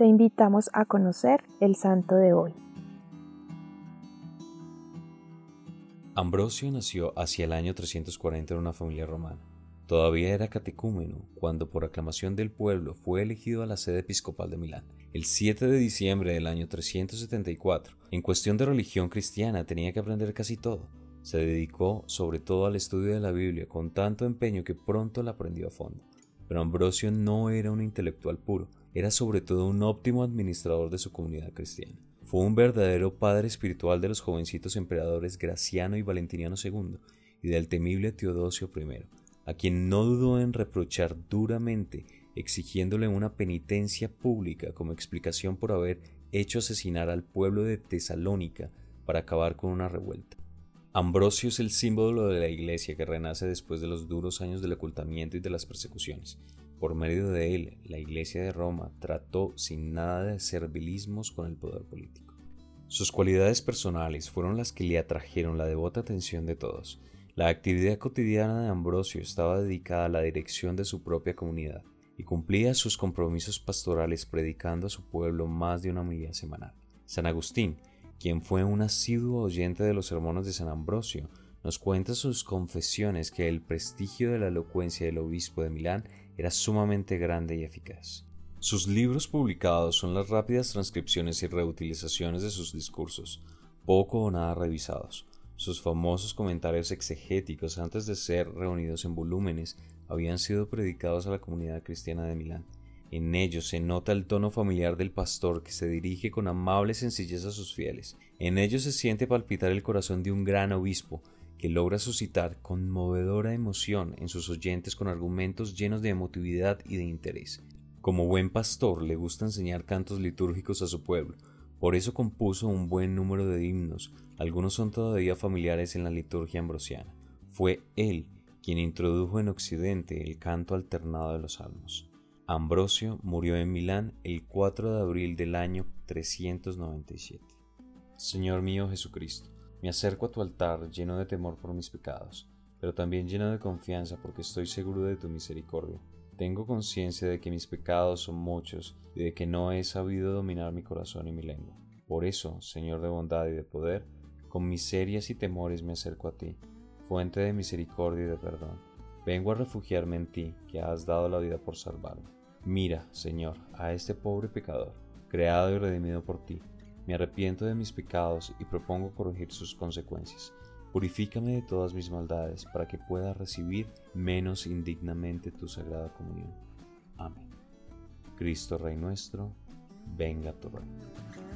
te invitamos a conocer el santo de hoy. Ambrosio nació hacia el año 340 en una familia romana. Todavía era catecúmeno cuando por aclamación del pueblo fue elegido a la sede episcopal de Milán. El 7 de diciembre del año 374, en cuestión de religión cristiana tenía que aprender casi todo. Se dedicó sobre todo al estudio de la Biblia con tanto empeño que pronto la aprendió a fondo. Pero Ambrosio no era un intelectual puro, era sobre todo un óptimo administrador de su comunidad cristiana. Fue un verdadero padre espiritual de los jovencitos emperadores Graciano y Valentiniano II y del temible Teodosio I, a quien no dudó en reprochar duramente, exigiéndole una penitencia pública como explicación por haber hecho asesinar al pueblo de Tesalónica para acabar con una revuelta. Ambrosio es el símbolo de la Iglesia que renace después de los duros años del ocultamiento y de las persecuciones. Por medio de él, la Iglesia de Roma trató sin nada de servilismos con el poder político. Sus cualidades personales fueron las que le atrajeron la devota atención de todos. La actividad cotidiana de Ambrosio estaba dedicada a la dirección de su propia comunidad y cumplía sus compromisos pastorales predicando a su pueblo más de una milla semanal. San Agustín, quien fue un asiduo oyente de los sermones de San Ambrosio, nos cuenta sus confesiones que el prestigio de la elocuencia del obispo de Milán era sumamente grande y eficaz. Sus libros publicados son las rápidas transcripciones y reutilizaciones de sus discursos, poco o nada revisados. Sus famosos comentarios exegéticos antes de ser reunidos en volúmenes habían sido predicados a la comunidad cristiana de Milán. En ellos se nota el tono familiar del pastor que se dirige con amable sencillez a sus fieles. En ellos se siente palpitar el corazón de un gran obispo que logra suscitar conmovedora emoción en sus oyentes con argumentos llenos de emotividad y de interés. Como buen pastor le gusta enseñar cantos litúrgicos a su pueblo, por eso compuso un buen número de himnos, algunos son todavía familiares en la liturgia ambrosiana. Fue él quien introdujo en Occidente el canto alternado de los salmos. Ambrosio murió en Milán el 4 de abril del año 397. Señor mío Jesucristo, me acerco a tu altar lleno de temor por mis pecados, pero también lleno de confianza porque estoy seguro de tu misericordia. Tengo conciencia de que mis pecados son muchos y de que no he sabido dominar mi corazón y mi lengua. Por eso, Señor de bondad y de poder, con miserias y temores me acerco a ti, fuente de misericordia y de perdón. Vengo a refugiarme en ti, que has dado la vida por salvarme. Mira, Señor, a este pobre pecador, creado y redimido por ti me arrepiento de mis pecados y propongo corregir sus consecuencias. Purifícame de todas mis maldades para que pueda recibir menos indignamente tu sagrada comunión. Amén. Cristo Rey nuestro, venga tu reino.